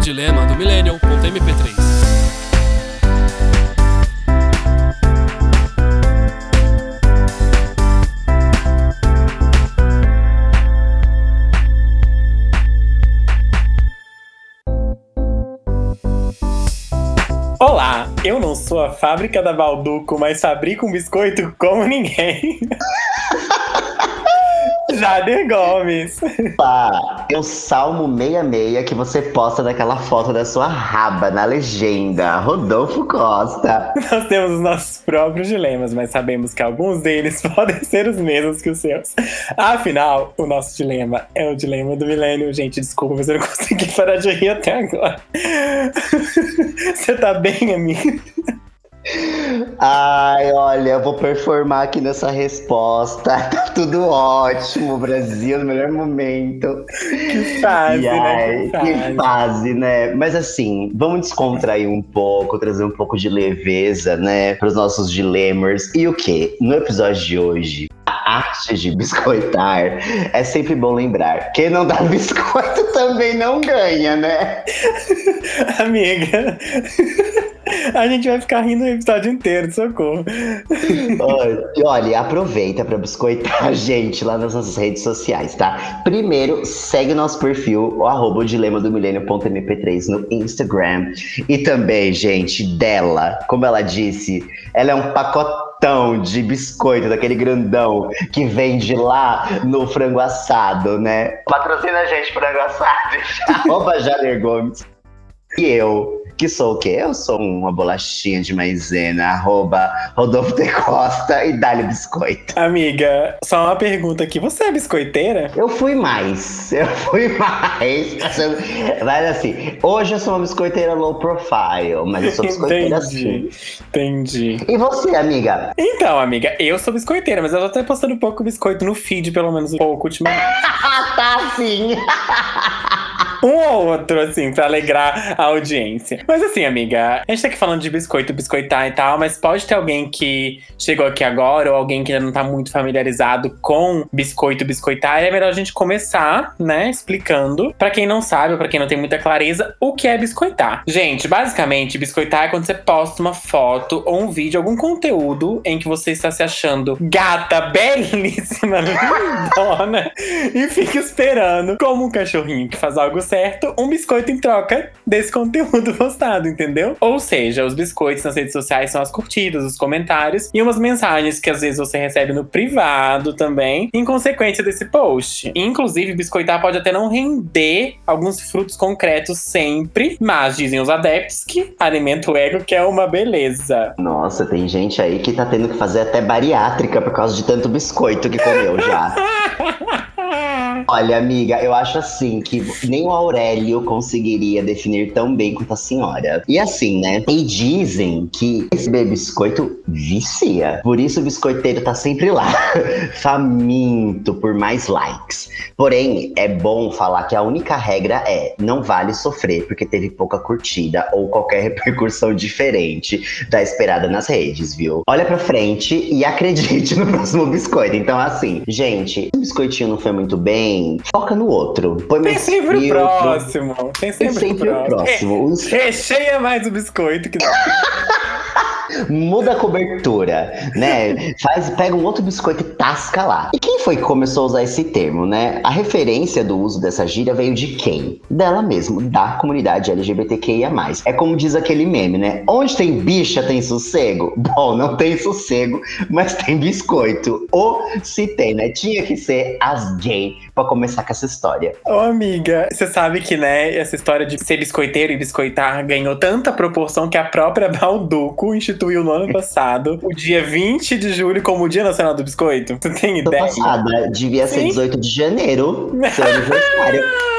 dilema do millennial.mp3. Olá, eu não sou a fábrica da Balduco, mas fabrico um biscoito como ninguém. Jader Gomes. Pá, o Salmo 66 que você posta daquela foto da sua raba na legenda. Rodolfo Costa. Nós temos os nossos próprios dilemas, mas sabemos que alguns deles podem ser os mesmos que os seus. Afinal, o nosso dilema é o dilema do milênio. Gente, desculpa, mas eu não consegui parar de rir até agora. Você tá bem, amigo? Ai, olha, eu vou performar aqui nessa resposta. Tá tudo ótimo, Brasil, no melhor momento. Que fase, ai, né? Que fase, né? Mas assim, vamos descontrair um pouco, trazer um pouco de leveza, né, para os nossos dilemas. E o que? No episódio de hoje, a arte de biscoitar é sempre bom lembrar. Quem não dá biscoito também não ganha, né? Amiga, a gente vai ficar rindo o episódio inteiro, socorro. E olha, aproveita para biscoitar a gente lá nas nossas redes sociais, tá? Primeiro, segue nosso perfil, o arroba dilema do milênio.mp3 no Instagram. E também, gente, dela, como ela disse, ela é um pacotão de biscoito, daquele grandão que vende lá no frango assado, né? Patrocina a gente, frango assado, arroba Jader Gomes. E eu, que sou o quê? Eu sou uma bolachinha de maisena, arroba Rodolfo de Costa e dá-lhe biscoito. Amiga, só uma pergunta aqui. Você é biscoiteira? Eu fui mais, eu fui mais. Mas assim, hoje eu sou uma biscoiteira low profile, mas eu sou biscoiteira assim. Entendi. E você, amiga? Então, amiga, eu sou biscoiteira, mas eu tô até postando um pouco biscoito no feed, pelo menos um pouco ultimamente. Tá sim. Um ou outro, assim, pra alegrar a audiência. Mas assim, amiga, a gente tá aqui falando de biscoito, biscoitar e tal, mas pode ter alguém que chegou aqui agora ou alguém que ainda não tá muito familiarizado com biscoito, biscoitar. É melhor a gente começar, né, explicando, pra quem não sabe ou pra quem não tem muita clareza, o que é biscoitar. Gente, basicamente, biscoitar é quando você posta uma foto ou um vídeo, algum conteúdo em que você está se achando gata, belíssima, lindona, e fica esperando, como um cachorrinho que faz algo certo, um biscoito em troca desse conteúdo postado, entendeu? Ou seja, os biscoitos nas redes sociais são as curtidas, os comentários e umas mensagens que às vezes você recebe no privado também, em consequência desse post. Inclusive, biscoitar pode até não render alguns frutos concretos sempre, mas dizem os adeptos que alimenta o ego, que é uma beleza. Nossa, tem gente aí que tá tendo que fazer até bariátrica por causa de tanto biscoito que comeu já. Olha, amiga, eu acho assim que nem o Aurélio conseguiria definir tão bem quanto a senhora. E assim, né? E dizem que receber biscoito vicia. Por isso o biscoiteiro tá sempre lá, faminto por mais likes. Porém, é bom falar que a única regra é não vale sofrer porque teve pouca curtida ou qualquer repercussão diferente da esperada nas redes, viu? Olha pra frente e acredite no próximo biscoito. Então, assim, gente, o biscoitinho não foi muito bem, foca no outro. Põe Tem sempre o próximo. Tem Tem sempre, sempre o próximo. Os- Re- Recheia mais o biscoito que Muda a cobertura, né? Faz, pega um outro biscoito e tasca lá. E quem foi que começou a usar esse termo, né? A referência do uso dessa gíria veio de quem? Dela mesmo, da comunidade LGBTQIA+. É como diz aquele meme, né? Onde tem bicha tem sossego? Bom, não tem sossego, mas tem biscoito. Ou se tem, né? Tinha que ser as gay pra começar com essa história. Ô, amiga, você sabe que, né, essa história de ser biscoiteiro e biscoitar ganhou tanta proporção que a própria Balduco instituiu no ano passado o dia 20 de julho como o Dia Nacional do Biscoito. Você tem Tô ideia? passada, devia ser Sim. 18 de janeiro, seu aniversário.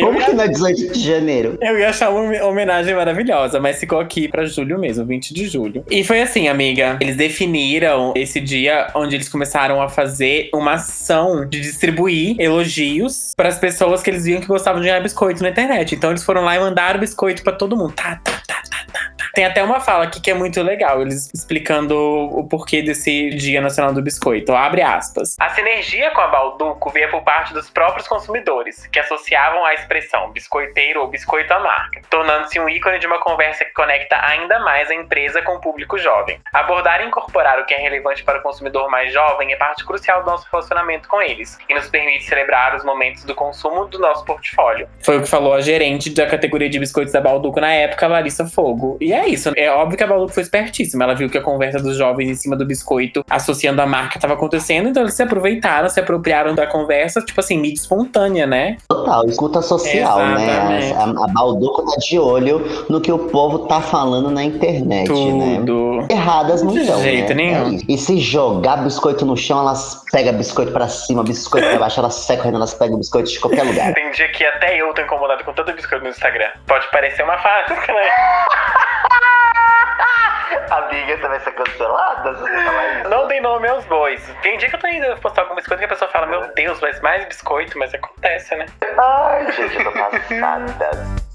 Como ia, que não é 18 de janeiro? eu ia achar uma homenagem maravilhosa, mas ficou aqui pra julho mesmo, 20 de julho. E foi assim, amiga. Eles definiram esse dia onde eles começaram a fazer uma ação de distribuir elogios pras pessoas que eles viam que gostavam de ganhar biscoito na internet. Então eles foram lá e mandaram biscoito pra todo mundo. Tá, tá, tá, tá, tá. Tem até uma fala aqui que é muito legal, eles explicando o porquê desse Dia Nacional do Biscoito. Abre aspas. A sinergia com a Balduco veio por parte dos próprios consumidores, que associavam a expressão biscoiteiro ou biscoito à marca, tornando-se um ícone de uma conversa que conecta ainda mais a empresa com o público jovem. Abordar e incorporar o que é relevante para o consumidor mais jovem é parte crucial do nosso relacionamento com eles e nos permite celebrar os momentos do consumo do nosso portfólio. Foi o que falou a gerente da categoria de biscoitos da Balduco na época, Larissa Fogo. E é isso. É óbvio que a Balduco foi espertíssima. Ela viu que a conversa dos jovens em cima do biscoito, associando a marca, estava acontecendo, então eles se aproveitaram, se apropriaram da conversa, tipo assim, mídia espontânea, né? Total, escuta social, Exatamente. né? A, a Balduco tá de olho no que o povo tá falando na internet, né? Tudo. Erradas não De estão, jeito né? nenhum. É e se jogar biscoito no chão, elas pegam biscoito pra cima, biscoito pra baixo, elas saem correndo, elas pegam biscoito de qualquer lugar. Tem dia que até eu tô incomodado com tanto biscoito no Instagram. Pode parecer uma fácil, né? Amiga, você vai ser cancelada se você falar isso? Não dei nome aos bois. Tem dia que eu tô indo postar algum biscoito que a pessoa fala, meu Deus, mas mais biscoito, mas acontece, né? Ai, gente, eu tô passada.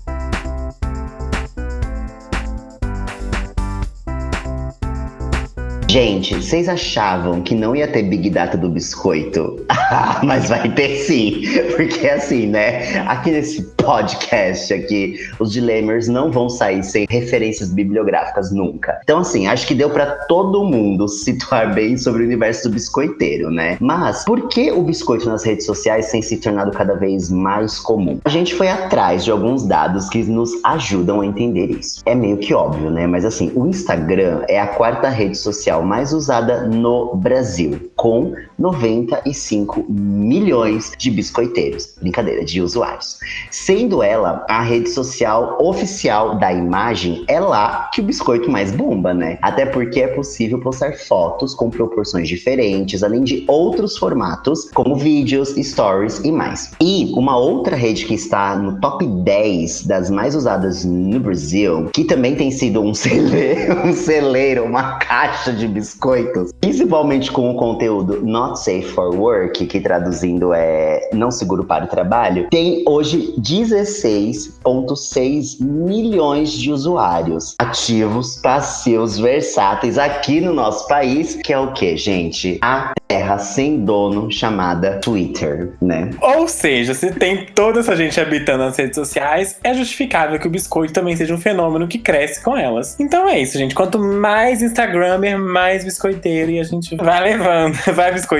Gente, vocês achavam que não ia ter Big Data do biscoito? Mas vai ter sim, porque assim, né? Aqui nesse podcast aqui, os dilemmas não vão sair sem referências bibliográficas nunca. Então assim, acho que deu pra todo mundo situar bem sobre o universo do biscoiteiro, né? Mas por que o biscoito nas redes sociais tem se tornado cada vez mais comum? A gente foi atrás de alguns dados que nos ajudam a entender isso. É meio que óbvio, né? Mas assim, o Instagram é a quarta rede social mais usada no Brasil, com 95 milhões de biscoiteiros. Brincadeira, de usuários. Sendo ela a rede social oficial da imagem, é lá que o biscoito mais bomba, né? Até porque é possível postar fotos com proporções diferentes, além de outros formatos, como vídeos, stories e mais. E uma outra rede que está no top 10 das mais usadas no Brasil, que também tem sido um celeiro, um celeiro, uma caixa de biscoitos, principalmente com o conteúdo Not Safe for Work, que traduzindo é não seguro para o trabalho, tem hoje 16,6 milhões de usuários ativos, passivos, versáteis aqui no nosso país, que é o que, gente? A terra sem dono chamada Twitter, né? Ou seja, se tem toda essa gente habitando as redes sociais, é justificável que o biscoito também seja um fenômeno que cresce com elas. Então é isso, gente. Quanto mais Instagramer, mais biscoiteiro e a gente vai levando, vai biscoitando,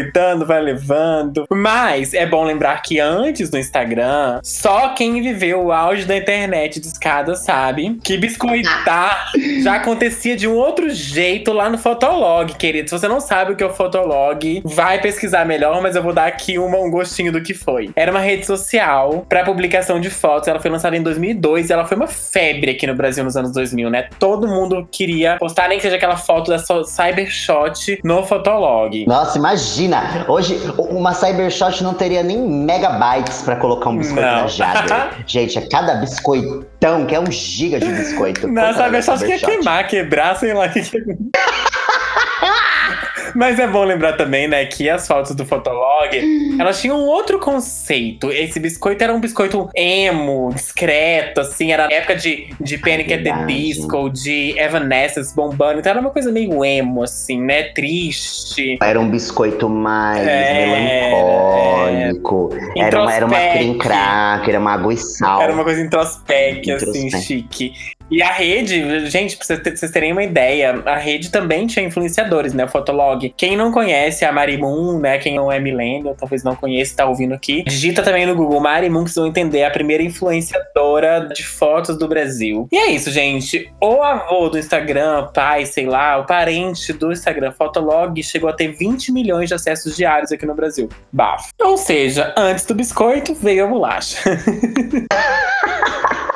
vai levando. Mas é bom lembrar que antes do Instagram, só quem viveu o auge da internet de escada sabe que biscoitar já acontecia de um outro jeito lá no Fotolog, querido. Se você não sabe o que é o Fotolog, vai pesquisar melhor, mas eu vou dar aqui uma, um gostinho do que foi. Era uma rede social para publicação de fotos. Ela foi lançada em 2002 e ela foi uma febre aqui no Brasil nos anos 2000, né? Todo mundo queria postar nem que seja aquela foto da sua Cybershot no Fotolog. Nossa, imagina! Hoje uma Cybershot não teria nem megabytes pra colocar um biscoito Não. na Jagger. Gente, é cada biscoitão que é um giga de biscoito. Não, da Cybershot quer queimar, quebrar, sei lá. Mas é bom lembrar também, né, que as fotos do Fotolog, elas tinham um outro conceito. Esse biscoito era um biscoito emo, discreto, assim, era época de, de Panic at the. Disco, de Evanescence bombando, então era uma coisa meio emo, assim, né, triste. Era um biscoito mais É, melancólico. Era uma, era uma cream cracker, era uma água e sal. Era uma coisa introspec, assim, chique. E a rede, gente, pra vocês ter- vocês terem uma ideia, a rede também tinha influenciadores, né? O Fotolog. Quem não conhece a Marimun, né? Quem não é millennial, talvez não conheça, tá ouvindo aqui. Digita também no Google Marimun, que vocês vão entender. A primeira influenciadora de fotos do Brasil. E é isso, gente. O avô do Instagram, pai, sei lá, o parente do Instagram, Fotolog, chegou a ter 20 milhões de acessos diários aqui no Brasil. Bafo. Ou seja, antes do biscoito, veio a bolacha.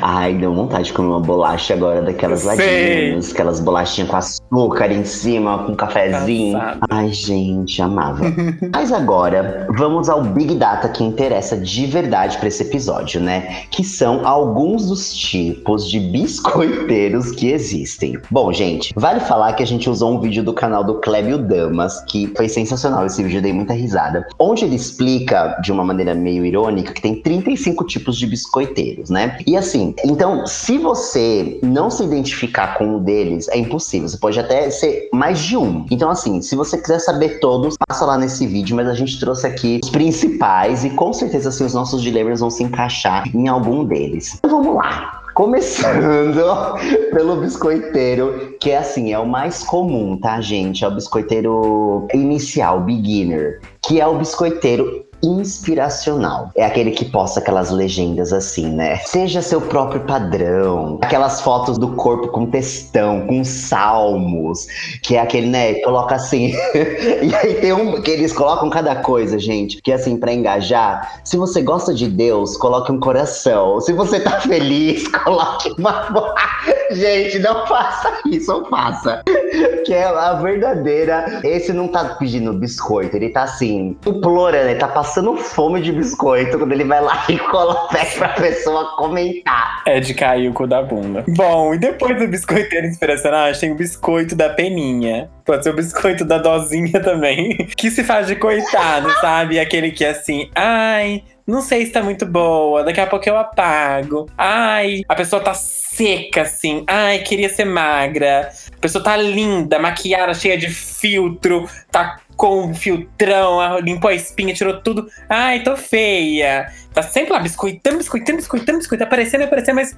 Ai, deu vontade de comer uma bolacha agora daquelas ladinhas, aquelas bolachinhas com açúcar em cima, com cafezinho. Passado. Ai, gente, amava. Mas agora, vamos ao Big Data que interessa de verdade pra esse episódio, né? Que são alguns dos tipos de biscoiteiros que existem. Bom, gente, vale falar que a gente usou um vídeo do canal do Clébio Damas, que foi sensacional esse vídeo, dei muita risada. Onde ele explica, de uma maneira meio irônica, que tem 35 tipos de biscoiteiros, né? E assim, então, se você não se identificar com um deles, é impossível. Você pode até ser mais de um. Então, assim, se você quiser saber todos, passa lá nesse vídeo, mas a gente trouxe aqui os principais e com certeza assim, os nossos dilemas vão se encaixar em algum deles. Então vamos lá. Começando pelo biscoiteiro, que é assim, é o mais comum, tá, gente? É o biscoiteiro inicial, beginner, que é o biscoiteiro inspiracional. É aquele que posta aquelas legendas assim, né? Seja seu próprio padrão. Aquelas fotos do corpo com textão, com salmos, que é aquele, né? Coloca assim. e aí tem um que eles colocam cada coisa, gente, que é assim para engajar. Se você gosta de Deus, coloque um coração. Se você tá feliz, coloque uma Gente, não faça isso, ou faça. Que é a verdadeira. Esse não tá pedindo biscoito, ele tá assim, implorando, ele tá passando passando fome de biscoito quando ele vai lá e coloca pra pessoa comentar. É de cair o cu da bunda. Bom, e depois do biscoiteiro inspiracional, tem o biscoito da peninha. Pode ser o biscoito da dozinha também. Que se faz de coitado, sabe? Aquele que é assim, ai, não sei se tá muito boa, daqui a pouco eu apago. Ai, a pessoa tá seca, assim. Ai, queria ser magra. A pessoa tá linda, maquiada, cheia de filtro, tá com um filtrão, limpou a espinha, tirou tudo. Ai, tô feia. Tá sempre lá biscoitando, biscoitando, biscoitando, biscoitando, aparecendo, aparecendo, mas.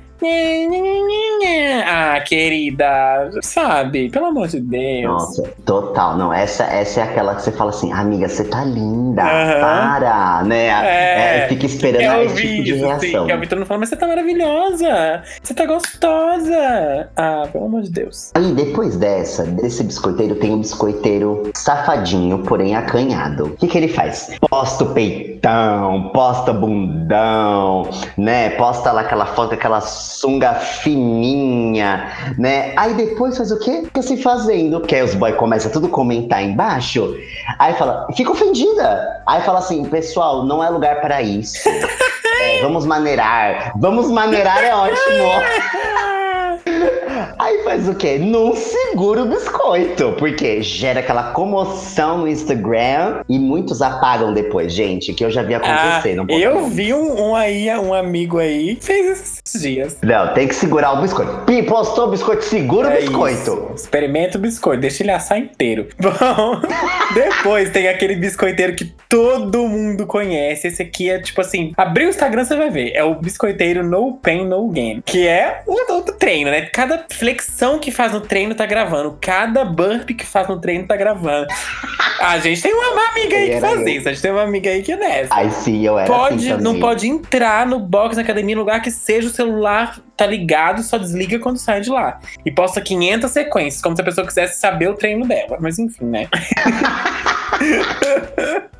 Ah, querida, sabe? Pelo amor de Deus. Nossa, total. Não, essa, essa é aquela que você fala assim, amiga, você tá linda, uhum. para, né? É, é, fica esperando é esse tipo de reação. Sim, que é o Vitor não fala, mas você tá maravilhosa, você tá gostosa. Ah, pelo amor de Deus. Aí, depois dessa, desse biscoiteiro, tem um biscoiteiro safadinho, porém acanhado. O que que ele faz? Posta o peitão, posta bunda bundão, né? Posta lá aquela foto, aquela sunga fininha, né? Aí depois faz o quê? Fica se fazendo. Porque aí os boys começam tudo a comentar embaixo. Aí fala, fica ofendida. Aí fala assim, pessoal, não é lugar para isso. É, vamos maneirar. Vamos maneirar é ótimo. Aí faz o quê? Não segura o biscoito, porque gera aquela comoção no Instagram e muitos apagam depois, gente, que eu já vi acontecer. Ah, eu vi um, um, aí, um amigo aí, fez esses dias. Não, tem que segurar o biscoito. Pi, postou o biscoito, segura é o biscoito. Isso. Experimenta o biscoito, deixa ele assar inteiro. Bom, depois tem aquele biscoiteiro que todo mundo conhece. Esse aqui é tipo assim, abrir o Instagram você vai ver. É o biscoiteiro No Pain No Gain, que é o, o treino, né? Cada flexão que faz no treino tá gravando. Cada burp que faz no treino tá gravando. A gente tem uma amiga aí que faz isso. A gente tem uma amiga aí que é nessa. Ai, sim, eu era pode, assim Não pode entrar no box na academia, no lugar que seja o celular tá ligado, só desliga quando sai de lá. E posta 500 sequências, como se a pessoa quisesse saber o treino dela. Mas enfim, né?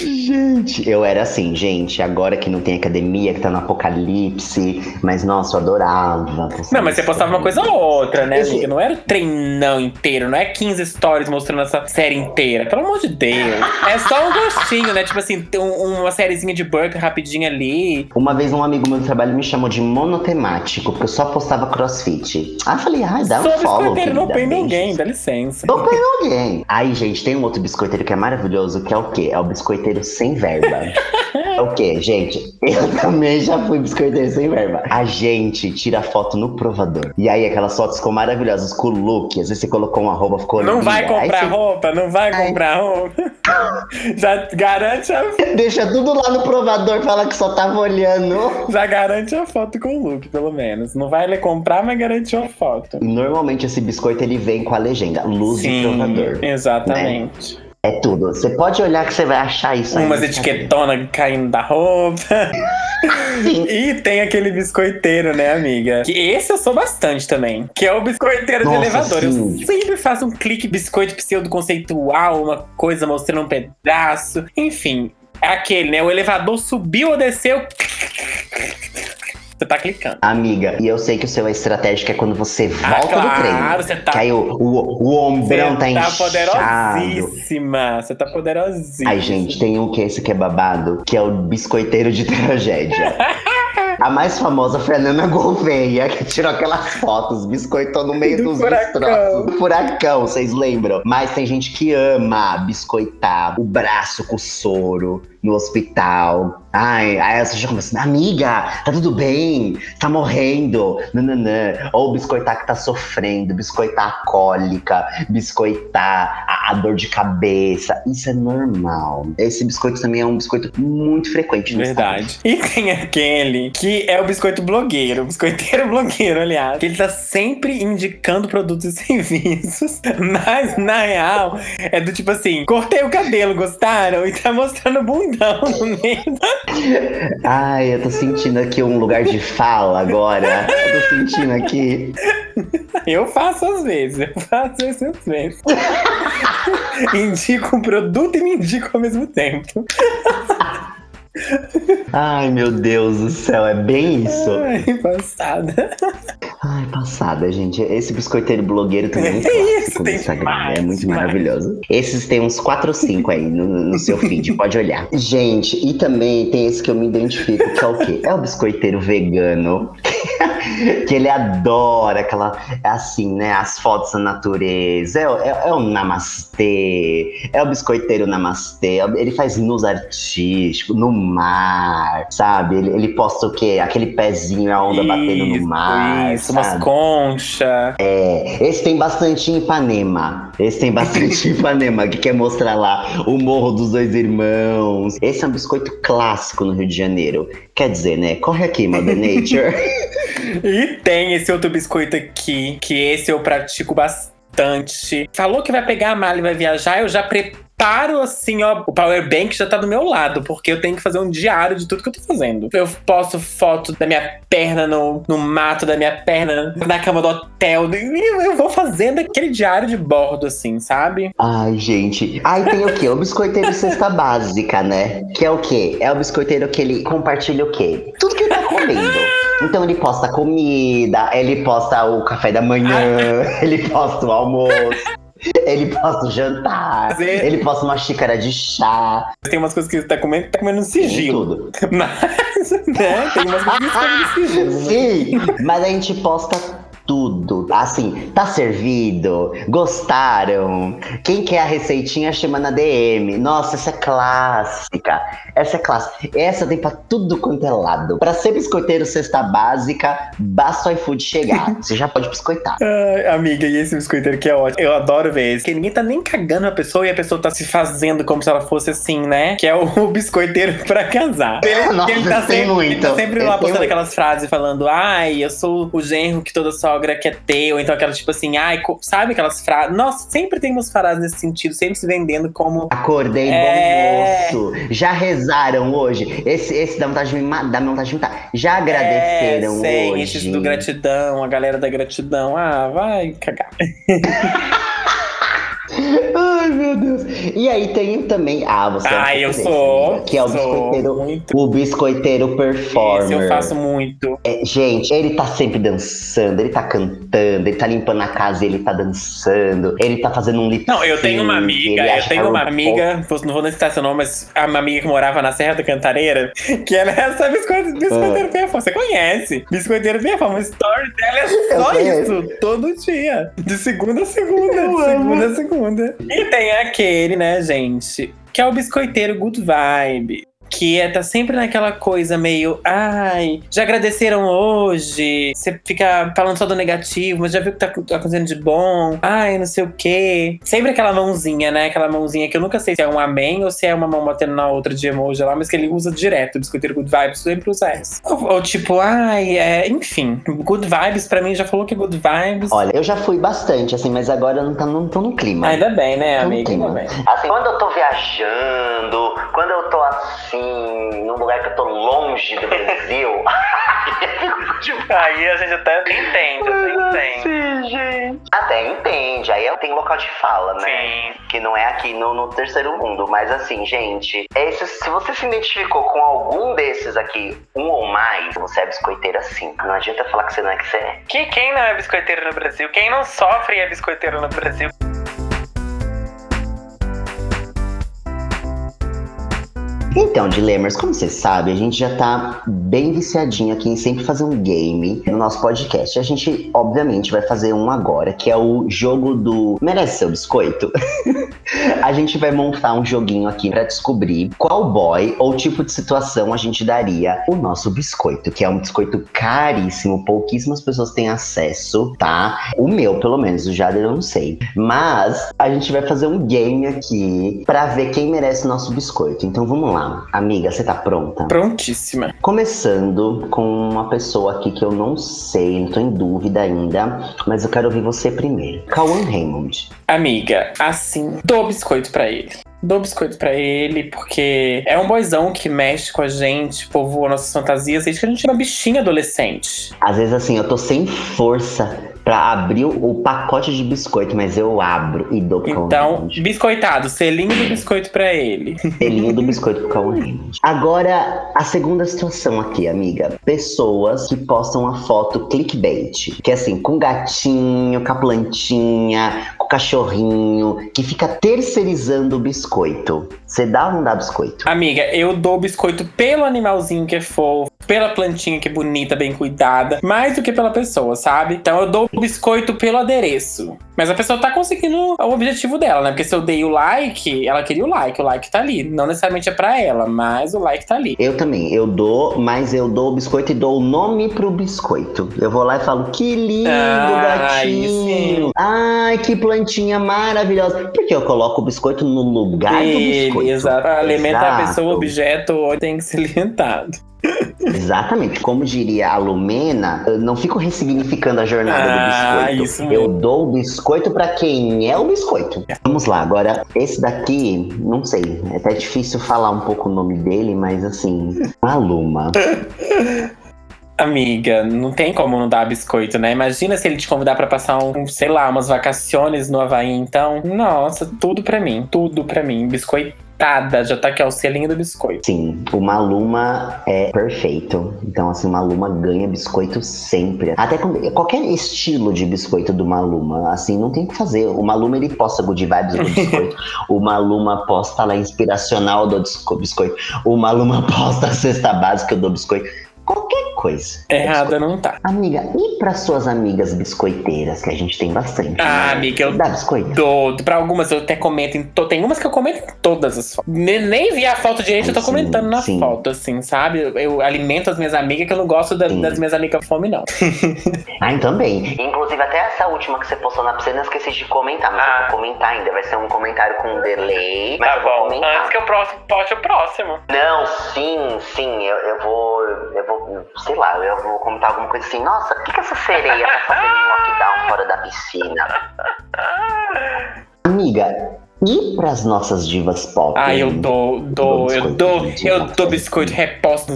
Gente, eu era assim, gente, agora que não tem academia, que tá no apocalipse, mas nossa, eu adorava. Não, mas você postava uma coisa ou outra, né, amiga? Não era o treinão inteiro, não é 15 stories mostrando essa série inteira. Pelo amor de Deus. É só um gostinho, né? Tipo assim, um, uma sériezinha de burp rapidinho ali. Uma vez um amigo meu do trabalho me chamou de monotemático, porque eu só postava crossfit. Aí eu falei, ai, dá um Sou follow. Não tem ninguém, dá licença. Não tem ninguém. Aí, gente, tem um outro biscoiteiro que é maravilhoso, que é o quê? É o biscoiteiro sem verba. é o quê, gente? Eu também já fui biscoiteiro sem verba. A gente tira foto no provador. E aí aquelas fotos ficam maravilhosas com o look. Às vezes você colocou uma roupa, ficou Não linda. vai comprar você... roupa, não vai Ai. comprar roupa. já garante a... Deixa tudo lá no provador, fala que só tava olhando. Já garante a foto com o look, pelo menos. Não vai ler comprar, mas garante uma foto. Normalmente esse biscoito ele vem com a legenda luz Sim, e provador. Exatamente. Né? É tudo. Você pode olhar que você vai achar isso aí. Umas etiquetonas caindo da roupa. e tem aquele biscoiteiro, né, amiga? Que esse eu sou bastante também. Que é o biscoiteiro Nossa, de elevador. Sim. Eu sempre faço um clique biscoito pseudo conceitual, uma coisa mostrando um pedaço. Enfim, é aquele, né? O elevador subiu ou desceu. Você tá clicando. Amiga, e eu sei que o seu é estratégico é quando você ah, volta claro, do treino. Você tá, que aí o, o, o ombrão tá, tá inchado. poderosíssima. Você tá poderosíssima. Ai, gente, tem um que esse que é babado, que é o biscoiteiro de tragédia. A mais famosa foi a Nana Gouveia, que tirou aquelas fotos, biscoitou no meio do dos furacão. destroços. Furacão, vocês lembram? Mas tem gente que ama biscoitar o braço com soro no hospital. Ai, aí essa já começa, amiga, tá tudo bem? Tá morrendo? Nananã. Ou biscoitar que tá sofrendo, biscoitar a cólica, biscoitar a, a dor de cabeça. Isso é normal. Esse biscoito também é um biscoito muito frequente no Verdade. E tem aquele que é o biscoito blogueiro, o biscoiteiro blogueiro, aliás. Que ele tá sempre indicando produtos e serviços. Mas, na real, é do tipo assim: cortei o cabelo, gostaram? E tá mostrando bundão no meio. Ai, eu tô sentindo aqui um lugar de fala agora. Eu tô sentindo aqui. Eu faço às vezes, eu faço isso às vezes. indico um produto e me indico ao mesmo tempo. Ai, meu Deus do céu, é bem isso. Ai, passada. Ai, passada, gente. Esse biscoiteiro blogueiro também é muito É clássico no Instagram. demais, é muito maravilhoso. Esses tem uns 4 ou 5 aí no, no seu feed, pode olhar. Gente, e também tem esse que eu me identifico, que é o quê? É o biscoiteiro vegano. que ele adora aquela, é assim, né? As fotos da natureza. É, o- é, é o namastê. É o biscoiteiro namastê. Ele faz nus artísticos, no mar, sabe? Ele, ele posta o quê? Aquele pezinho, a onda batendo no Isso, mar. Isso, umas sabe? conchas. É, esse tem bastante em Ipanema. Esse tem bastante em Ipanema, que quer mostrar lá o Morro dos Dois Irmãos. Esse é um biscoito clássico no Rio de Janeiro. Quer dizer, né? Corre aqui, Mother Nature. E tem esse outro biscoito aqui, que esse eu pratico bastante. Falou que vai pegar a mala e vai viajar, eu já preparo assim, ó. O power bank já tá do meu lado, porque eu tenho que fazer um diário de tudo que eu tô fazendo. Eu posto foto da minha perna no, no mato, da minha perna na cama do hotel. E eu vou fazendo aquele diário de bordo, assim, sabe? Ai, gente. Aí tem o quê? O biscoiteiro cesta básica, né? Que é o quê? É o biscoiteiro que ele compartilha o quê? Tudo que ele tá comendo. Então ele posta comida, ele posta o café da manhã, ele posta o almoço. Ele posta o jantar, Fazer- ele posta uma xícara de chá, Tem umas coisas que você tá comendo, tá comendo no tem sigilo. tudo. Mas, né? Tem umas coisas que você tá comendo no sigilo. né? Sim, mas a gente posta tudo. Assim, tá servido? Gostaram? Quem quer a receitinha chama na DM. Nossa, essa é clássica. Essa é clássica. Essa tem pra tudo quanto é lado. Pra ser biscoiteiro cesta básica, basta o iFood chegar. Você já pode biscoitar. Ai, amiga, e esse biscoiteiro que é ótimo. Eu adoro ver esse. Porque ninguém tá nem cagando a pessoa e a pessoa tá se fazendo como se ela fosse assim, né? Que é o biscoiteiro pra casar. Ele, Nossa, ele tá sempre, muito. ele tá sempre lá postando muito. aquelas frases falando, ai, eu sou o genro que toda sogra quer ter. Ou então aquela tipo assim, ai, sabe aquelas frases? Nossa, sempre tem umas frases nesse sentido, sempre se vendendo como. Acordei É. bom moço. Já rezaram hoje? Esse, esse dá vontade de me ma- dá vontade de me matar. Já agradeceram é, sei, hoje? esses do gratidão, a galera da gratidão. Ah, vai cagar. Deus. E aí tem também. Ah, você é uma Ai, eu sou. amiga, Que é o biscoiteiro. muito. O biscoiteiro performer. Isso eu faço muito. É, gente, ele tá sempre dançando, ele tá cantando, ele tá limpando a casa ele tá dançando, ele tá fazendo um lip Não, eu tenho uma amiga, eu tenho é uma amiga, não vou nem citar seu nome, mas a uma amiga que morava na Serra da Cantareira, que ela é essa biscoite, biscoiteira Ah. performance. Você conhece? Biscoiteira performance. O story dela é Eu só conheço. isso, todo dia. De segunda a segunda, de segunda a segunda. E tem aquele, né, gente, que é o biscoiteiro good vibe. Que é, tá sempre naquela coisa meio, ai, já agradeceram hoje? Você fica falando só do negativo, mas já viu o que tá tá acontecendo de bom? Ai, não sei o quê. Sempre aquela mãozinha, né? Aquela mãozinha que eu nunca sei se é um amém ou se é uma mão batendo na outra de emoji lá, mas que ele usa direto. O biscoiteiro Good Vibes sempre usa essa. Ou, ou tipo, ai, é, enfim. Good Vibes pra mim já falou que é Good Vibes. Olha, eu já fui bastante, assim, mas agora eu não, tá, não tô no clima. Ainda bem, né, tem, Ainda bem. Assim, quando eu tô viajando, quando eu tô assim, num lugar que eu tô longe do Brasil. Aí a gente até entende, até entende. Sim, gente. Até entende, aí tem local de fala, né? Sim. Que não é aqui no, no terceiro mundo. Mas assim, gente, esses, se você se identificou com algum desses aqui, um ou mais, você é biscoiteira sim. Não adianta falar que você não é que você é. Que quem não é biscoiteiro no Brasil? Quem não sofre é biscoiteiro no Brasil? Então, Dilemers, como você sabe, a gente já tá bem viciadinho aqui em sempre fazer um game no nosso podcast. A gente, obviamente, vai fazer um agora, que é o jogo do Merece Seu Biscoito? a gente vai montar um joguinho aqui pra descobrir qual boy ou tipo de situação a gente daria o nosso biscoito, que é um biscoito caríssimo, pouquíssimas pessoas têm acesso, tá? O meu, pelo menos, o Jader eu não sei. Mas a gente vai fazer um game aqui pra ver quem merece o nosso biscoito. Então vamos lá. Amiga, você tá pronta? Prontíssima. Começando com uma pessoa aqui que eu não sei, não tô em dúvida ainda, mas eu quero ouvir você primeiro. Cauan Raymond. Amiga, assim, dou biscoito pra ele. Dou biscoito pra ele, porque é um boizão que mexe com a gente, povoa nossas fantasias, desde que a gente era uma bichinha adolescente. Às vezes assim, eu tô sem força pra abrir o pacote de biscoito, mas eu abro e dou pro Então, biscoitado, selinho do biscoito pra ele. Selinho do biscoito pro Raymond. Agora, a segunda situação aqui, amiga. Pessoas que postam a foto clickbait. Que é assim, com gatinho, com a plantinha, com o cachorrinho, que fica terceirizando o biscoito. Você dá ou não dá biscoito? Amiga, eu dou biscoito pelo animalzinho que é fofo, pela plantinha que é bonita, bem cuidada, mais do que pela pessoa, sabe? Então eu dou o biscoito pelo adereço. Mas a pessoa tá conseguindo o objetivo dela, né? Porque se eu dei o like, ela queria o like, o like tá ali. Não necessariamente é pra ela, mas o like tá ali. Eu também, eu dou, mas eu dou o biscoito e dou o nome pro biscoito. Eu vou lá e falo, que lindo, Ah, gatinho! Ai, que plantinha maravilhosa! Porque eu coloco o biscoito no lugar do Ele, biscoito. exato. Pra alimentar a Exato. pessoa, o objeto tem que ser alimentado. Exatamente. Como diria a Lumena, eu não fico ressignificando a jornada Ah, do biscoito. eu dou o biscoito pra quem é o biscoito. Vamos lá, agora, esse daqui, não sei, é até difícil falar um pouco o nome dele, mas assim, Maluma. Amiga, não tem como não dar biscoito, né? Imagina se ele te convidar pra passar um, sei lá, umas vacaciones no Havaí, então. Nossa, tudo pra mim, tudo pra mim. Biscoitada, já tá aqui, ó, o selinho do biscoito. Sim, o Maluma é perfeito. Então, assim, o Maluma ganha biscoito sempre. Até com qualquer estilo de biscoito do Maluma, assim, não tem o que fazer. O Maluma, ele posta good vibes do biscoito. o Maluma posta lá inspiracional do biscoito. O Maluma posta a cesta básica do biscoito. Qualquer coisa. Errada não tá. Amiga, e para suas amigas biscoiteiras, que a gente tem bastante? Ah, né? amiga, eu Dá biscoito? Dou, pra algumas eu até comento em to... Tem umas que eu comento em todas as fotos. Ne- Nem vi a foto direito, eu tô Sim, comentando na sim. foto, assim, sabe? Eu, eu alimento as minhas amigas que eu não gosto da- das minhas amigas fome, não. Ah, também. Inclusive, até essa última que você postou na piscina, eu esqueci de comentar, mas Ah. eu vou comentar ainda. Vai ser um comentário com delay, mas eu vou comentar. que o próximo poste o próximo. Não, sim, sim, eu, eu vou. Eu vou. Sei lá, eu vou comentar alguma coisa assim. Nossa, o que, que essa sereia tá fazendo em lockdown fora da piscina? Amiga, e pras nossas divas pop? Ah, eu dou, dou, eu dou, eu dou biscoito, reposto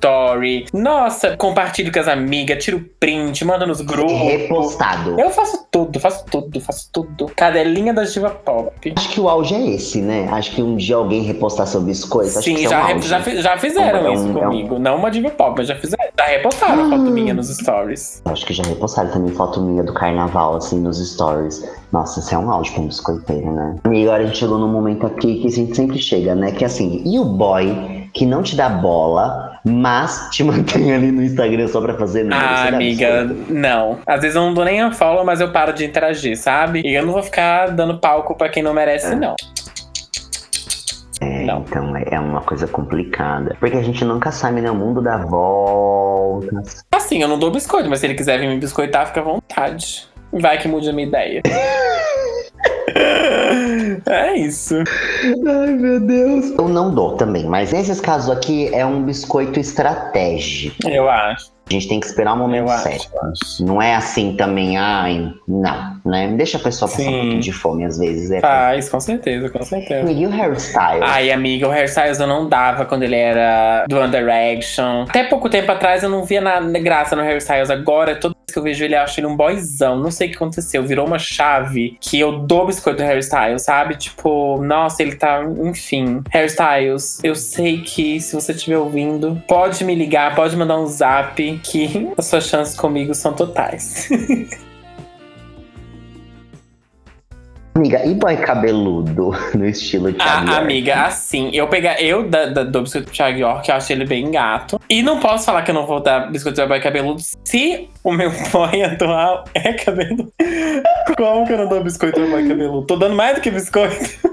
story. Nossa, compartilho com as amigas, tiro print, manda nos grupos. Repostado. Eu faço tudo, faço tudo, faço tudo. Cadelinha da diva pop. Acho que o auge é esse, né? Acho que um dia alguém repostar seu biscoito. acho que Sim, isso é já, um já, já fizeram É um- isso é um- comigo. Não uma diva pop, mas já fizeram. Já repostaram Ah. foto minha nos stories. Acho que já repostaram também foto minha do carnaval, assim, nos stories. Nossa, isso é um auge pra um biscoiteiro, né? E agora a gente chegou num momento aqui que a gente sempre chega, né? Que é assim, e o boy que não te dá bola, mas te mantém ali no Instagram só pra fazer nada? Ah, dá amiga, biscoito? não. Às vezes eu não dou nem a follow, mas eu paro de interagir, sabe? E eu não vou ficar dando palco pra quem não merece, não. É, Não. então é é uma coisa complicada. Porque a gente nunca sabe, né? O mundo dá voltas. Assim, eu não dou biscoito, mas se ele quiser vir me biscoitar, fica à vontade. Vai que mude a minha ideia. é isso. Ai, meu Deus. Eu não dou também, mas nesses casos aqui é um biscoito estratégico. Eu acho. A gente tem que esperar o momento Eu acho, certo. eu acho. Não é assim também, ai, não, né? Deixa a pessoa passar Sim. um pouquinho de fome às vezes. É. Faz, com certeza, com certeza. E o hairstyle? Ai, amiga, o Hairstyles eu não dava quando ele era do One Direction. Até pouco tempo atrás eu não via nada de graça no Hairstyles. Agora, toda vez que eu vejo ele, acho ele um boyzão. Não sei o que aconteceu. Virou uma chave que eu dou biscoito do Hairstyles, sabe? Tipo, nossa, ele tá. Enfim. Hairstyles, eu sei que se você estiver ouvindo, pode me ligar, pode mandar um zap, que as suas chances comigo são totais. Amiga, e boy cabeludo no estilo Thiago Ah, York? amiga, assim, eu pegar eu da, da- do biscoito Thiago York, eu acho ele bem gato. E não posso falar que eu não vou dar biscoito boy cabeludo se o meu boy atual é cabeludo. Como que eu não dou biscoito boy cabeludo? Tô dando mais do que biscoito.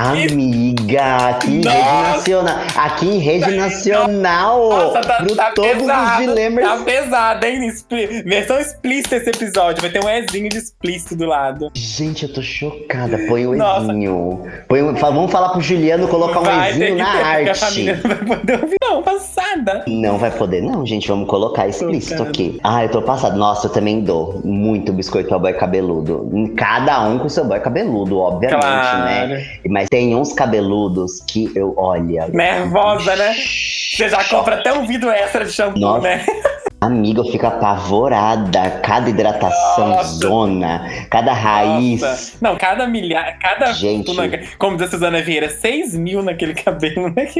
Amiga, aqui em rede nacional. Aqui em rede nacional. Nossa, tá, pro tá todos pesado. os dilemas. Tá pesado, hein? Expli- Versão explícita esse episódio. Vai ter um Ezinho de explícito do lado. Gente, eu tô chocada. Põe o. Ezinho. Põe fa- Vamos falar pro Juliano colocar um vai Ezinho na ter, porque a arte. família não vai poder ouvir. Não, passada. Não vai poder, não, gente. Vamos colocar explícito aqui. Ah, eu tô passado. Nossa, eu também dou muito biscoito pra boy cabeludo. Cada um com seu boy cabeludo, obviamente, Claro. né? Mas tem uns cabeludos que eu, olha. Nervosa, né? Você já compra até um vidro extra de shampoo, Nossa. né? Amiga, eu fico apavorada. Cada hidratação Nossa. zona, cada raiz. Nossa. Não, cada milhar, cada. Gente. na- Como diz a Suzana Vieira, 6 mil naquele cabelo, né?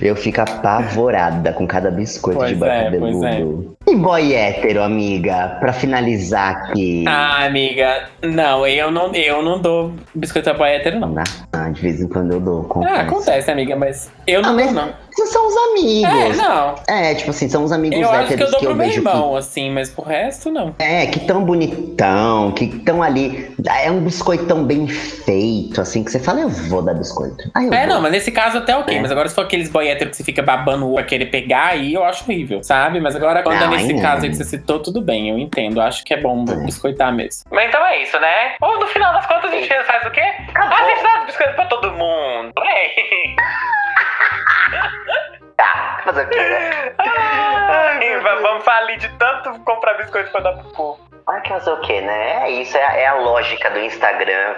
Eu fico apavorada com cada biscoito Pois de boy é, cabeludo. E boy hétero, amiga? Pra finalizar aqui. Ah, amiga, não, eu não, eu não dou biscoito pra hétero, não. Ah, de vez em quando eu dou. Ah, confesso. acontece, amiga, mas eu não Ah, dou, mas- não. Vocês são os É, amigos. não. É, tipo assim, são os amigos Eu acho que eu héteros dou que eu, pro meu vejo irmão, assim, mas pro resto, não. que. É, que tão bonitão, que tão ali. É um biscoitão bem feito, assim, que você fala, eu vou dar biscoito. Eu É, vou. não, mas nesse caso até ok. É. Mas agora se for aqueles boy hétero que você fica babando o pra querer pegar, aí eu acho horrível, sabe? Mas agora, quando Não, é nesse caso aí que você citou, tudo bem, eu entendo. Acho que é bom É. biscoitar mesmo. Mas então é isso, né? Ou no final das contas a gente faz o quê? A gente dá biscoito pra todo mundo. Ei. Tá, fazer o quê, né? Ai, va- vamos falir de tanto comprar biscoito pra dar pro povo. Vai fazer o quê, né? É isso, é a, é a lógica do Instagram.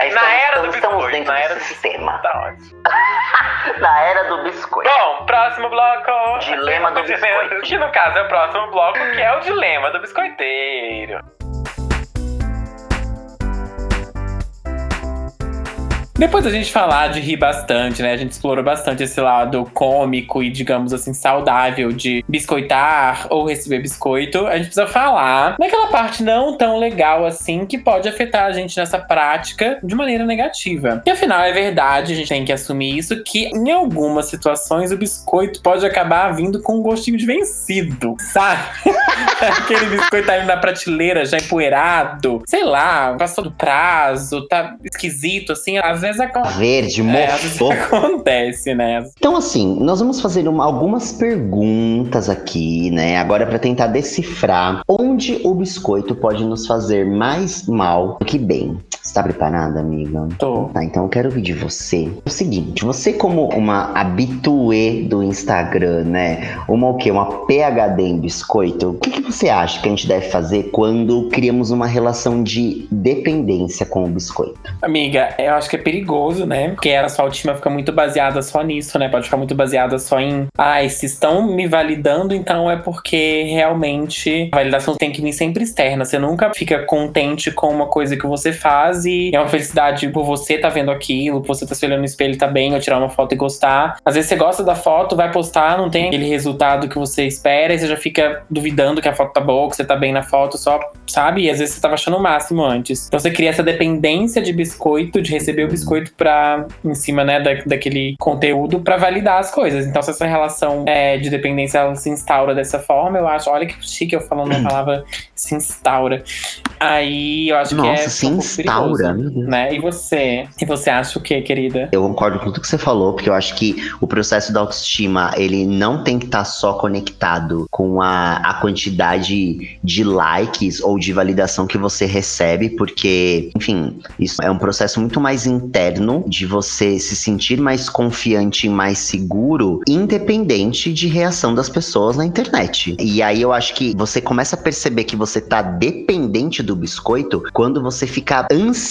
Aí Na era do estamos, biscoito, dentro na do era do sistema. Tá ótimo. Na era do biscoito. Bom, próximo bloco. Dilema do O dilema- biscoito. Que no caso é o próximo bloco, que é o dilema do biscoiteiro. Depois da gente falar de rir bastante, né? A gente explorou bastante esse lado cômico e, digamos assim, saudável de biscoitar ou receber biscoito. A gente precisa falar daquela parte não tão legal assim que pode afetar a gente nessa prática de maneira negativa. E afinal, é verdade, a gente tem que assumir isso, que em algumas situações o biscoito pode acabar vindo com um gostinho de vencido, sabe? Aquele biscoito tá aí na prateleira, já empoeirado, sei lá, passou do prazo, tá esquisito, assim. Às vezes acontece. Verde, É, vezes mofou. acontece, né? Então, assim, nós vamos fazer uma- algumas perguntas aqui, né? Agora para tentar decifrar onde o biscoito pode nos fazer mais mal do que bem. Tá preparada, amiga? Tô. Tá, então eu quero ouvir de você o seguinte: você, como uma habituê do Instagram, né? Uma o quê? Uma PHD em biscoito, o que, que você acha que a gente deve fazer quando criamos uma relação de dependência com o biscoito? Amiga, eu acho que é perigoso, né? Porque a sua autoestima fica muito baseada só nisso, né? Pode ficar muito baseada só em, ai, se estão me validando, então é porque realmente a validação tem que vir sempre externa. Você nunca fica contente com uma coisa que você faz e é uma felicidade por você tá vendo aquilo, por você tá se olhando no espelho tá bem, ou tirar uma foto e gostar. Às vezes você gosta da foto, vai postar, não tem aquele resultado que você espera e você já fica duvidando que a foto tá boa, que você tá bem na foto, só, sabe? E às vezes você tava achando o máximo antes. Então você cria essa dependência de biscoito, de receber o biscoito pra, em cima, né, da, daquele conteúdo pra validar as coisas. Então se essa relação é, de dependência ela se instaura dessa forma, eu acho, olha que chique eu falando a palavra se instaura. Aí eu acho que é Nossa, se um instaura, perigoso, meu Deus. né? E você? E você acha o que, querida? Eu concordo com tudo que você falou, porque eu acho que o processo da autoestima, ele não tem que estar só conectado com a, a quantidade de likes ou de validação que você recebe, porque, enfim, isso é um processo muito mais interno de você se sentir mais confiante e mais seguro, independente de reação das pessoas na internet. E aí eu acho que você começa a perceber que você tá dependente do biscoito quando você fica ansioso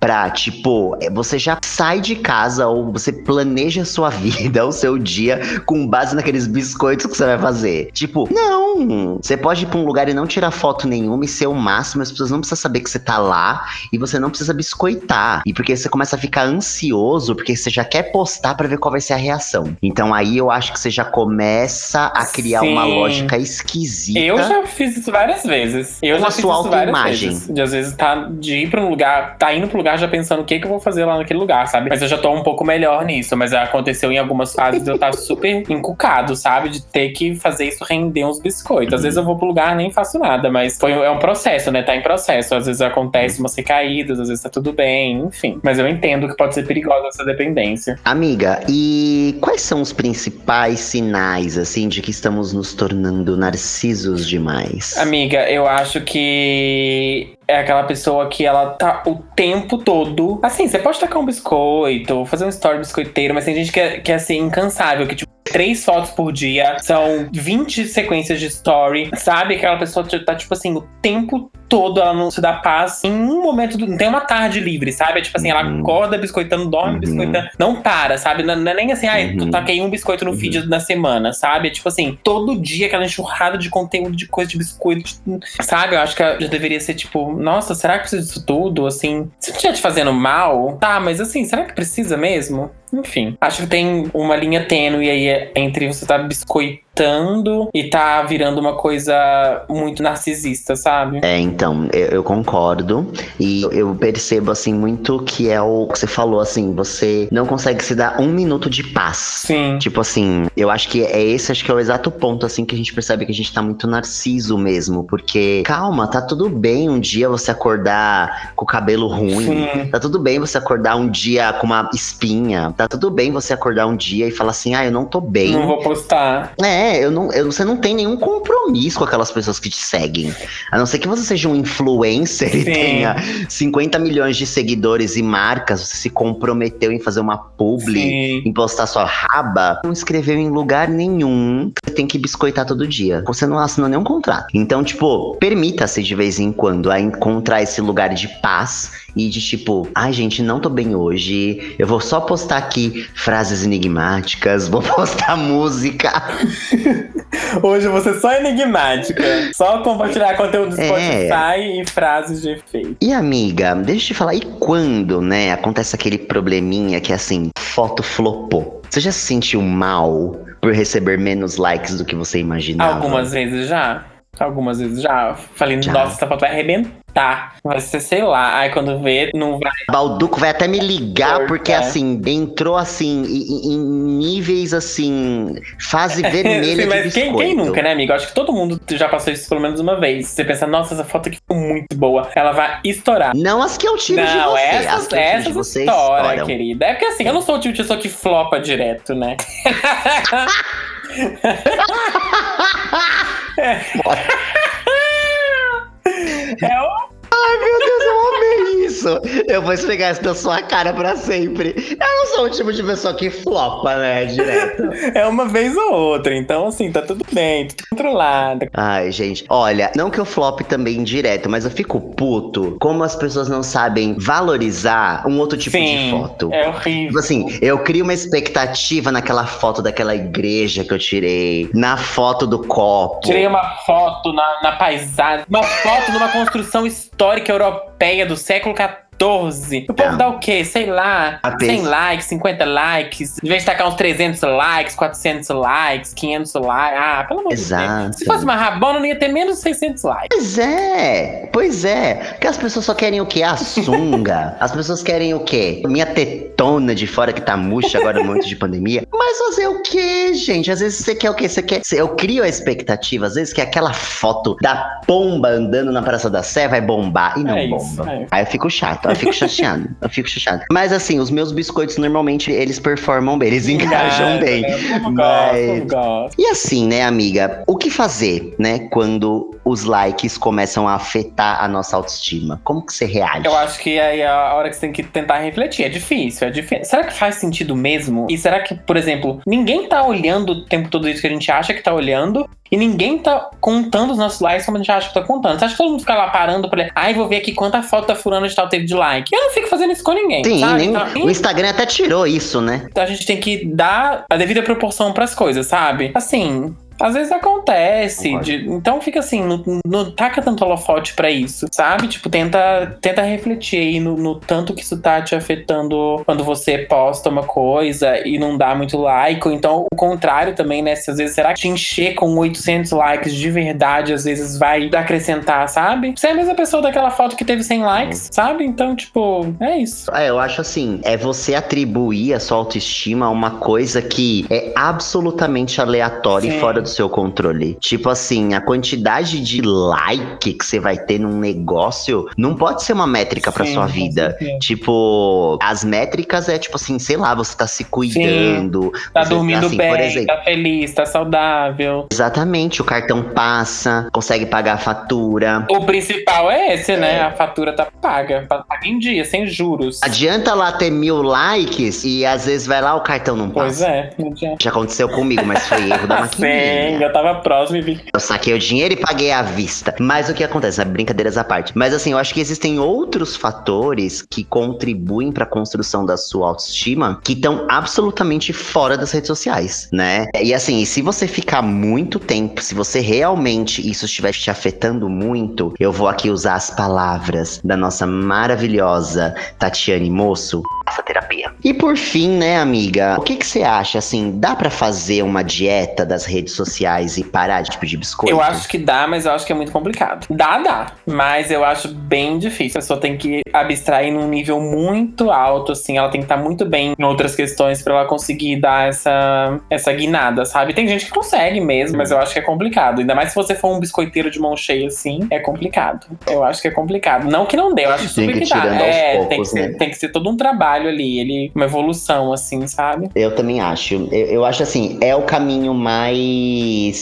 pra, tipo, é, você já sai de casa ou você planeja a sua vida, o seu dia, com base naqueles biscoitos que você vai fazer. Tipo, não! Você pode ir pra um lugar e não tirar foto nenhuma e ser o máximo, as pessoas não precisam saber que você tá lá e você não precisa biscoitar. E porque você começa a ficar ansioso, porque você já quer postar pra ver qual vai ser a reação. Então aí eu acho que você já começa a criar uma Sim. lógica esquisita. Eu já fiz isso várias vezes. Eu já fiz isso várias vezes. De às vezes tá de ir pra no lugar, tá indo pro lugar já pensando o que, que eu vou fazer lá naquele lugar, sabe? Mas eu já tô um pouco melhor nisso. Mas aconteceu em algumas fases eu estar super encucado, sabe? De ter que fazer isso render uns biscoitos. Às vezes eu vou pro lugar nem faço nada, mas foi, é um processo, né? Tá em processo. Às vezes acontece umas recaídas, às vezes tá tudo bem, enfim. Mas eu entendo que pode ser perigosa essa dependência. Amiga, e quais são os principais sinais, assim, de que estamos nos tornando narcisos demais? Amiga, eu acho que é aquela pessoa que ela tá o tempo todo. Assim, você pode tacar um biscoito, fazer um story biscoiteiro, mas tem gente que é, que é assim, incansável, que tipo, três fotos por dia, são 20 sequências de story, sabe? Aquela pessoa tá, tipo assim, o tempo todo ela não se dá paz em um momento, do, não tem uma tarde livre, sabe? É tipo assim, ela Uhum. acorda biscoitando, dorme Uhum. biscoitando, não para, sabe? Não, não é nem assim, ai, tu Uhum. taquei um biscoito no feed na semana, sabe? É tipo assim, todo dia aquela enxurrada de conteúdo, de coisa de biscoito, de- sabe? Eu acho que já deveria ser tipo, nossa, será que precisa disso tudo? Assim, se não estiver te fazendo mal, tá, mas assim, será que precisa mesmo? Enfim, acho que tem uma linha tênue aí entre você tá biscoitando e tá virando uma coisa muito narcisista, sabe? É, então, eu, eu concordo. E eu percebo, assim, muito que é o que você falou, assim, você não consegue se dar um minuto de paz. Sim. Tipo assim, eu acho que é esse, acho que é o exato ponto, assim, que a gente percebe que a gente tá muito narciso mesmo. Porque, calma, tá tudo bem um dia você acordar com o cabelo ruim. Sim. Tá tudo bem você acordar um dia com uma espinha. Tá tudo bem você acordar um dia e falar assim, ah, eu não tô bem. Não vou postar. É, eu não, eu- você não tem nenhum compromisso com aquelas pessoas que te seguem. A não ser que você seja um influencer e Sim. tenha 50 milhões de seguidores e marcas, você se comprometeu em fazer uma publi, Sim. em postar sua raba, não escreveu em lugar nenhum. Você tem que biscoitar todo dia. Você não assinou nenhum contrato. Então, tipo, permita-se de vez em quando a encontrar esse lugar de paz e de tipo, ai gente, não tô bem hoje. Eu vou só postar aqui frases enigmáticas, vou postar música. Hoje você só é enigmática. Só compartilhar conteúdo do É. Spotify e frases de efeito. E amiga, deixa eu te falar, e quando, né, acontece aquele probleminha que assim, foto flopou? Você já se sentiu mal por receber menos likes do que você imaginava? Algumas vezes já. Algumas vezes já. Falei, Já. nossa, essa foto vai arrebentar. Vai ser, sei lá. Aí quando vê, não vai. Balduco vai até me ligar, porque é. assim, entrou assim, em, em níveis assim, fase vermelha Sim, de mas quem, biscoito. quem nunca, né, amigo? Acho que todo mundo já passou isso pelo menos uma vez. Você pensa, nossa, essa foto aqui ficou muito boa. Ela vai estourar. Não as que eu tiro de Não, você, essas, as essas de você histórias, estouram. querida. É porque assim, eu não sou o tipo de pessoa que flopa direto, né? é o Ai, meu Deus, eu amei isso. Eu vou esfregar isso na sua cara pra sempre. Eu não sou o tipo de pessoa que flopa, né, direto. É uma vez ou outra, então assim, tá tudo bem, tudo controlado. Ai, gente, olha, não que eu flop também direto, mas eu fico puto como as pessoas não sabem valorizar um outro tipo de Sim, foto. é Tipo horrível. assim, eu crio uma expectativa naquela foto daquela igreja que eu tirei, na foto do copo. Tirei uma foto na, na paisagem, uma foto numa construção histórica europeia do século XIV. O povo Não. dá o quê? Sei lá, A 100 pes- likes, 50 likes. De vez de tacar uns 300 likes, 400 likes, 500 likes. Ah, pelo amor de Exato. Deus. Se fosse uma rabona, não ia ter menos de 600 likes. Pois é, pois é. Porque as pessoas só querem o quê? A sunga. as pessoas querem o quê? Minha tetona de fora que tá murcha agora muito de pandemia. Mas fazer o quê, gente? Às vezes você quer o quê? Você quer. Eu crio a expectativa, às vezes, que aquela foto da pomba andando na Praça da Sé vai bombar. E não É isso, bomba. é. Aí eu fico chato, eu fico chateado. eu fico chateado. Mas assim, os meus biscoitos normalmente eles performam bem, eles engajam bem. Eu gosto, Mas- eu gosto. E assim, né, amiga? O que fazer, né, quando os likes começam a afetar a nossa autoestima? Como que você reage? Eu acho que aí é a hora que você tem que tentar refletir. É difícil, é difícil. Será que faz sentido mesmo? E será que, por exemplo, ninguém tá olhando o tempo todo isso que a gente acha que tá olhando? E ninguém tá contando os nossos likes como a gente acha que tá contando. Você acha que todo mundo fica lá parando pra. Ai, vou ver aqui quanta foto da fulana de tal teve de like. Eu não fico fazendo isso com ninguém. Sim, sabe? nem- Então, o Instagram até tirou isso, né? então a gente tem que dar a devida proporção pras coisas, sabe? Assim, Às vezes acontece. De- então fica assim, não, não taca tanto holofote pra isso, sabe? Tipo, tenta, tenta refletir aí no, no tanto que isso tá te afetando quando você posta uma coisa e não dá muito like. Ou então o contrário também, né? Se às vezes, será que te encher com 800 likes de verdade, às vezes vai acrescentar, sabe? Você é a mesma pessoa daquela foto que teve 100 likes, sabe? Então, tipo, é isso. É, eu acho assim, é você atribuir a sua autoestima a uma coisa que é absolutamente aleatória Sim. e fora do seu controle. Tipo assim, a quantidade de like que você vai ter num negócio não pode ser uma métrica pra Sim, sua vida. Tipo, as métricas é tipo assim, sei lá, você tá se cuidando. Tá você- dormindo assim, bem, exemplo, tá feliz, tá saudável. exatamente, o cartão passa, consegue pagar a fatura. O principal é esse, né? A fatura tá paga. Paga em dia, sem juros. Adianta lá ter mil likes e às vezes vai lá o cartão não Pois passa. é, não adianta. Já aconteceu comigo, mas foi erro da Eu tava próximo e vi. Eu saquei o dinheiro e paguei à vista. Mas o que acontece? né? Brincadeiras à parte. Mas assim, eu acho que existem outros fatores que contribuem pra construção da sua autoestima que estão absolutamente fora das redes sociais, né? E assim, se você ficar muito tempo, se você realmente isso estiver te afetando muito, eu vou aqui usar as palavras da nossa maravilhosa Tatiane Moço. Faça terapia. E por fim, né, amiga? O que que você acha? Assim, dá pra fazer uma dieta das redes sociais e parar de de biscoito? Eu acho que dá, mas eu acho que é muito complicado. Dá, dá. Mas eu acho bem difícil. A pessoa tem que abstrair num nível muito alto, assim. Ela tem que estar muito bem em outras questões pra ela conseguir dar essa, essa guinada, sabe? Tem gente que consegue mesmo, mas eu acho que é complicado. Ainda mais se você for um biscoiteiro de mão cheia, assim, é complicado. Eu acho que é complicado. Não que não dê, eu acho super que que, dá. É, tem que, poucos, ser, né? tem que ser todo um trabalho ali, ele, uma evolução, assim, sabe? Eu também acho. Eu, eu acho assim, é o caminho mais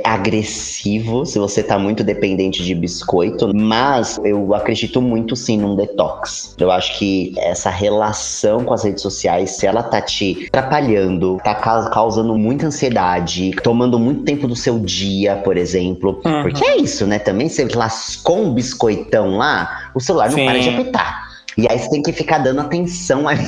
agressivo se você tá muito dependente de biscoito, mas eu acredito muito sim num detox. Eu acho que essa relação com as redes sociais, se ela tá te atrapalhando, tá ca- causando muita ansiedade, tomando muito tempo do seu dia, por exemplo. Uhum. Porque é isso, né? Também você lascou um biscoitão lá, o celular não Sim. para de apitar. E aí você tem que ficar dando atenção ali.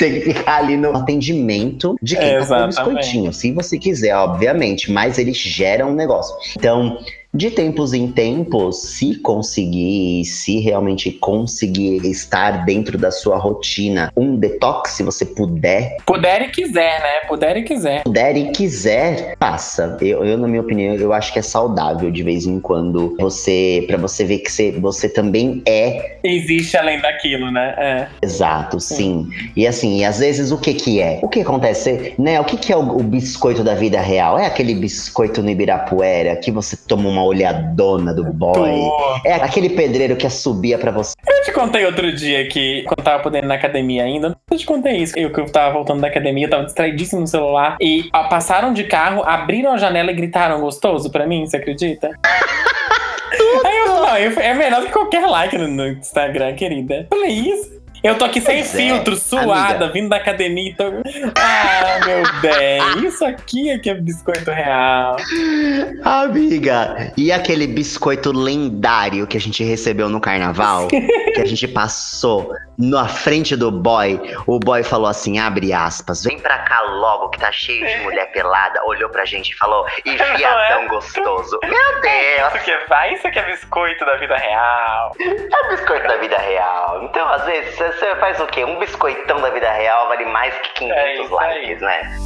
Tem que ficar ali no atendimento de quem tá com o Exatamente. biscoitinho. Se você quiser, obviamente, mas ele gera um negócio. Então, de tempos em tempos, se conseguir, se realmente conseguir estar dentro da sua rotina, um detox, se você puder, Puder e quiser, né? Puder e quiser. puder e quiser, faça. Eu, eu, na minha opinião, eu acho que é saudável de vez em quando você, para você ver que você, você também é Existe além daquilo, né? É. exato, sim. E assim, e às vezes o que que é? O que acontece, né? O que que é o, o biscoito da vida real? É aquele biscoito no Ibirapuera que você toma uma olhadona do boy? Tô. É aquele pedreiro que subia pra você? Eu te contei outro dia que, quando eu tava podendo ir na academia ainda, eu te contei isso. Eu que eu tava voltando da academia, eu tava distraidíssimo no celular. E ó, passaram de carro, abriram a janela e gritaram gostoso pra mim, você acredita? Aí eu falei, não, eu- é melhor que qualquer like no, no Instagram, querida. Eu falei, isso. Eu tô aqui sem Pois é, filtro, suada, amiga. vindo da academia. Tô... Ah, meu bem, isso aqui é que é biscoito real. Amiga, e aquele biscoito lendário que a gente recebeu no carnaval? que a gente passou na frente do boy. O boy falou assim: abre aspas, vem pra cá logo que tá cheio de mulher pelada. Olhou pra gente e falou: e viadão gostoso. Meu Deus! Isso que é, vai, isso que é biscoito da vida real. É biscoito da vida real. Então, às vezes, você faz o quê? Um biscoitão da vida real vale mais que 500 É isso aí. likes, né?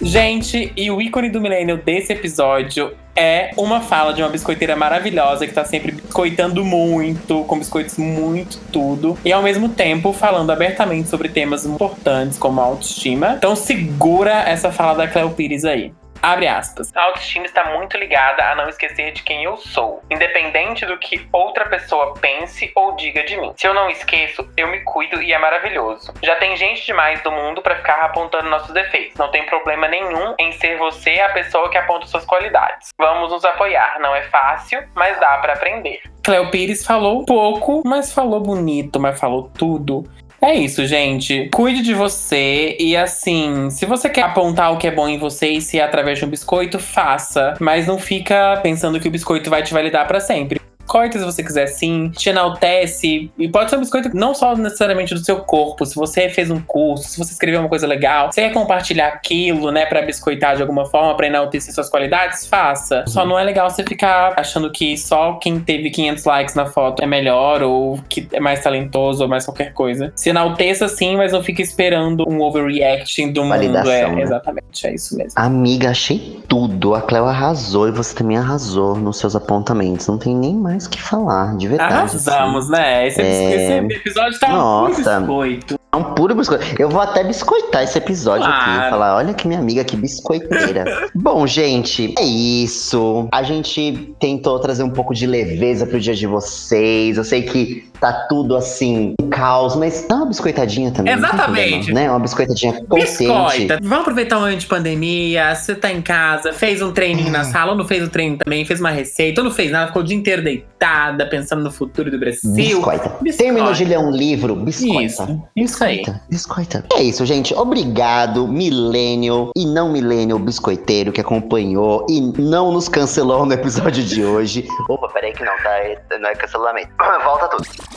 Gente, e o ícone do milênio desse episódio é uma fala de uma biscoiteira maravilhosa que tá sempre biscoitando muito, com biscoitos muito tudo, e ao mesmo tempo falando abertamente sobre temas importantes como a autoestima. Então segura essa fala da Cleo Pires aí. Abre aspas. A autoestima está muito ligada a não esquecer de quem eu sou, independente do que outra pessoa pense ou diga de mim. Se eu não esqueço, eu me cuido e é maravilhoso. Já tem gente demais do mundo pra ficar apontando nossos defeitos. Não tem problema nenhum em ser você a pessoa que aponta suas qualidades. Vamos nos apoiar. Não é fácil, mas dá pra aprender. Cleo Pires falou pouco, mas falou bonito, mas falou tudo. É isso, gente. Cuide de você e assim, se você quer apontar o que é bom em você e se é através de um biscoito, faça, mas não fica pensando que o biscoito vai te validar pra sempre. Biscoita se você quiser sim, te enaltece. E pode ser um biscoito não só necessariamente do seu corpo. Se você fez um curso, se você escreveu uma coisa legal, você quer compartilhar aquilo, né, pra biscoitar de alguma forma, pra enaltecer suas qualidades, faça. Só não é legal você ficar achando que só quem teve 500 likes na foto é melhor, ou que é mais talentoso, ou mais qualquer coisa. Se enalteça sim, mas não fica esperando um overreacting do mundo. Validação, É, né? exatamente, é isso mesmo. Amiga, achei tudo. A Cleo arrasou e você também arrasou nos seus apontamentos. Não tem nem mais o que falar, de verdade. Arrasamos, né? Esse, É. esse episódio tá Nossa. muito biscoito. É um puro biscoito. Eu vou até biscoitar esse episódio aqui. Claro. Falar, olha que minha amiga, que biscoiteira. Bom, gente, é isso. A gente tentou trazer um pouco de leveza pro dia de vocês. Eu sei que tá tudo assim, um caos, mas dá uma biscoitadinha também. Exatamente. problema, né? Uma biscoitadinha consciente. Biscoita. Vamos aproveitar o momento de pandemia. Você tá em casa, fez um treininho na sala, ou não fez o treino também, fez uma receita, ou não fez nada, ficou o dia inteiro deitada, pensando no futuro do Brasil. Biscoita. Biscoita. Terminou de ler um livro, biscoita. Isso, isso aí. Biscoita, biscoita. É isso, gente. Obrigado, milênio e não milênio biscoiteiro que acompanhou e não nos cancelou no episódio de hoje. Opa, peraí que não, tá? Não é cancelamento. Volta tudo.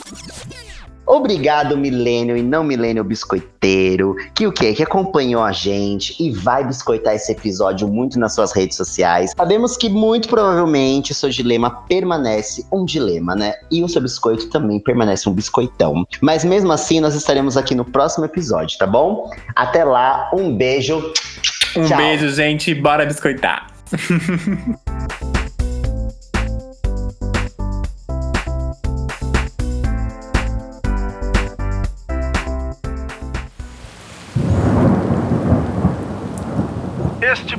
Obrigado, milênio e não milênio biscoiteiro, que o quê? Que acompanhou a gente e vai biscoitar esse episódio muito nas suas redes sociais. Sabemos que muito provavelmente o seu dilema permanece um dilema, né? E o seu biscoito também permanece um biscoitão. Mas mesmo assim, nós estaremos aqui no próximo episódio, tá bom? Até lá, um beijo. Um Tchau. beijo, gente. Bora biscoitar.